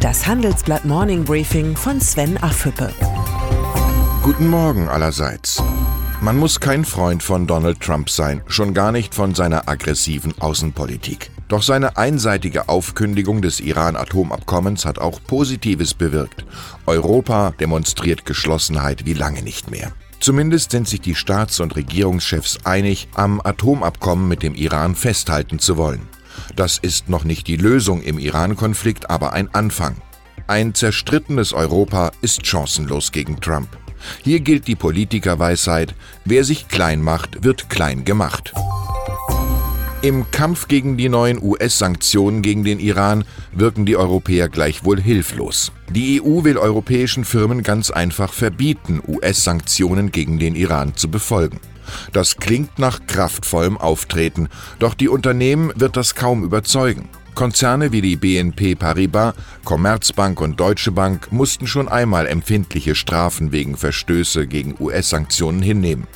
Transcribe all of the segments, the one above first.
Das Handelsblatt Morning Briefing von Sven Affüppe. Guten Morgen allerseits. Man muss kein Freund von Donald Trump sein, schon gar nicht von seiner aggressiven Außenpolitik. Doch seine einseitige Aufkündigung des Iran-Atomabkommens hat auch Positives bewirkt. Europa demonstriert Geschlossenheit wie lange nicht mehr. Zumindest sind sich die Staats- und Regierungschefs einig, am Atomabkommen mit dem Iran festhalten zu wollen. Das ist noch nicht die Lösung im Iran-Konflikt, aber ein Anfang. Ein zerstrittenes Europa ist chancenlos gegen Trump. Hier gilt die Politikerweisheit, wer sich klein macht, wird klein gemacht. Im Kampf gegen die neuen US-Sanktionen gegen den Iran wirken die Europäer gleichwohl hilflos. Die EU will europäischen Firmen ganz einfach verbieten, US-Sanktionen gegen den Iran zu befolgen. Das klingt nach kraftvollem Auftreten, doch die Unternehmen wird das kaum überzeugen. Konzerne wie die BNP Paribas, Commerzbank und Deutsche Bank mussten schon einmal empfindliche Strafen wegen Verstöße gegen US-Sanktionen hinnehmen.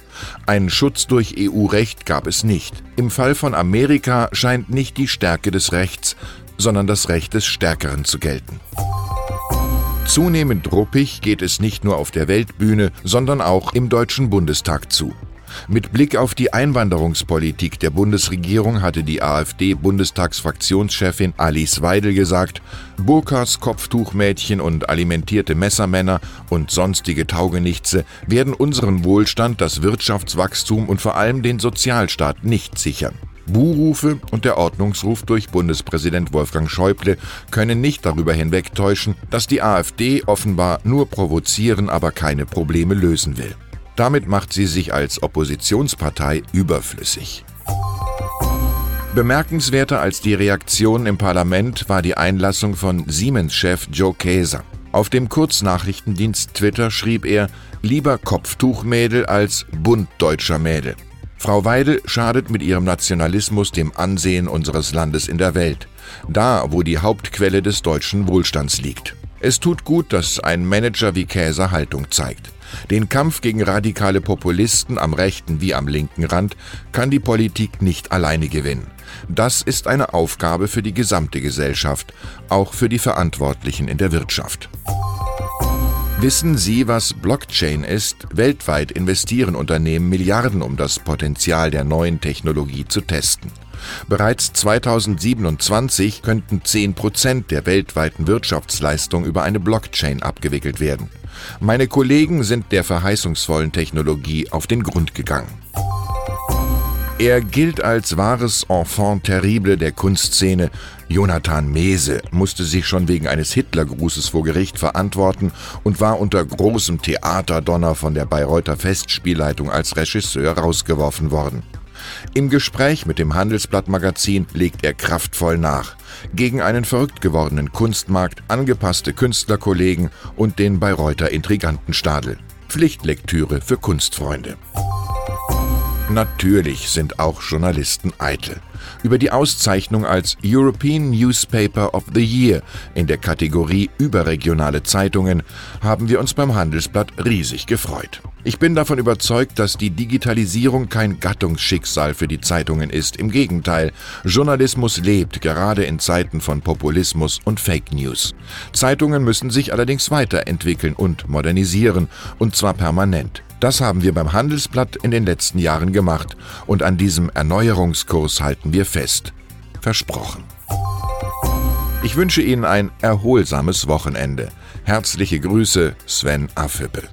Einen Schutz durch EU-Recht gab es nicht. Im Fall von Amerika scheint nicht die Stärke des Rechts, sondern das Recht des Stärkeren zu gelten. Zunehmend ruppig geht es nicht nur auf der Weltbühne, sondern auch im Deutschen Bundestag zu. Mit Blick auf die Einwanderungspolitik der Bundesregierung hatte die AfD-Bundestagsfraktionschefin Alice Weidel gesagt, Burkas, Kopftuchmädchen und alimentierte Messermänner und sonstige Taugenichtse werden unseren Wohlstand, das Wirtschaftswachstum und vor allem den Sozialstaat nicht sichern. Buhrufe und der Ordnungsruf durch Bundespräsident Wolfgang Schäuble können nicht darüber hinwegtäuschen, dass die AfD offenbar nur provozieren, aber keine Probleme lösen will. Damit macht sie sich als Oppositionspartei überflüssig. Bemerkenswerter als die Reaktion im Parlament war die Einlassung von Siemens-Chef Joe Käser. Auf dem Kurznachrichtendienst Twitter schrieb er lieber Kopftuchmädel als Bund deutscher Mädel. Frau Weidel schadet mit ihrem Nationalismus dem Ansehen unseres Landes in der Welt, da wo die Hauptquelle des deutschen Wohlstands liegt. Es tut gut, dass ein Manager wie Käser Haltung zeigt. Den Kampf gegen radikale Populisten am rechten wie am linken Rand kann die Politik nicht alleine gewinnen. Das ist eine Aufgabe für die gesamte Gesellschaft, auch für die Verantwortlichen in der Wirtschaft. Wissen Sie, was Blockchain ist? Weltweit investieren Unternehmen Milliarden, um das Potenzial der neuen Technologie zu testen. Bereits 2027 könnten 10 Prozent der weltweiten Wirtschaftsleistung über eine Blockchain abgewickelt werden. Meine Kollegen sind der verheißungsvollen Technologie auf den Grund gegangen. Er gilt als wahres Enfant terrible der Kunstszene. Jonathan Mese musste sich schon wegen eines Hitlergrußes vor Gericht verantworten und war unter großem Theaterdonner von der Bayreuther Festspielleitung als Regisseur rausgeworfen worden. Im Gespräch mit dem Handelsblatt-Magazin legt er kraftvoll nach. Gegen einen verrückt gewordenen Kunstmarkt, angepasste Künstlerkollegen und den Bayreuther Intrigantenstadel. Pflichtlektüre für Kunstfreunde. Natürlich sind auch Journalisten eitel. Über die Auszeichnung als European Newspaper of the Year in der Kategorie Überregionale Zeitungen haben wir uns beim Handelsblatt riesig gefreut. Ich bin davon überzeugt, dass die Digitalisierung kein Gattungsschicksal für die Zeitungen ist. Im Gegenteil, Journalismus lebt gerade in Zeiten von Populismus und Fake News. Zeitungen müssen sich allerdings weiterentwickeln und modernisieren, und zwar permanent. Das haben wir beim Handelsblatt in den letzten Jahren gemacht und an diesem Erneuerungskurs halten wir fest. Versprochen. Ich wünsche Ihnen ein erholsames Wochenende. Herzliche Grüße, Sven Affüppe.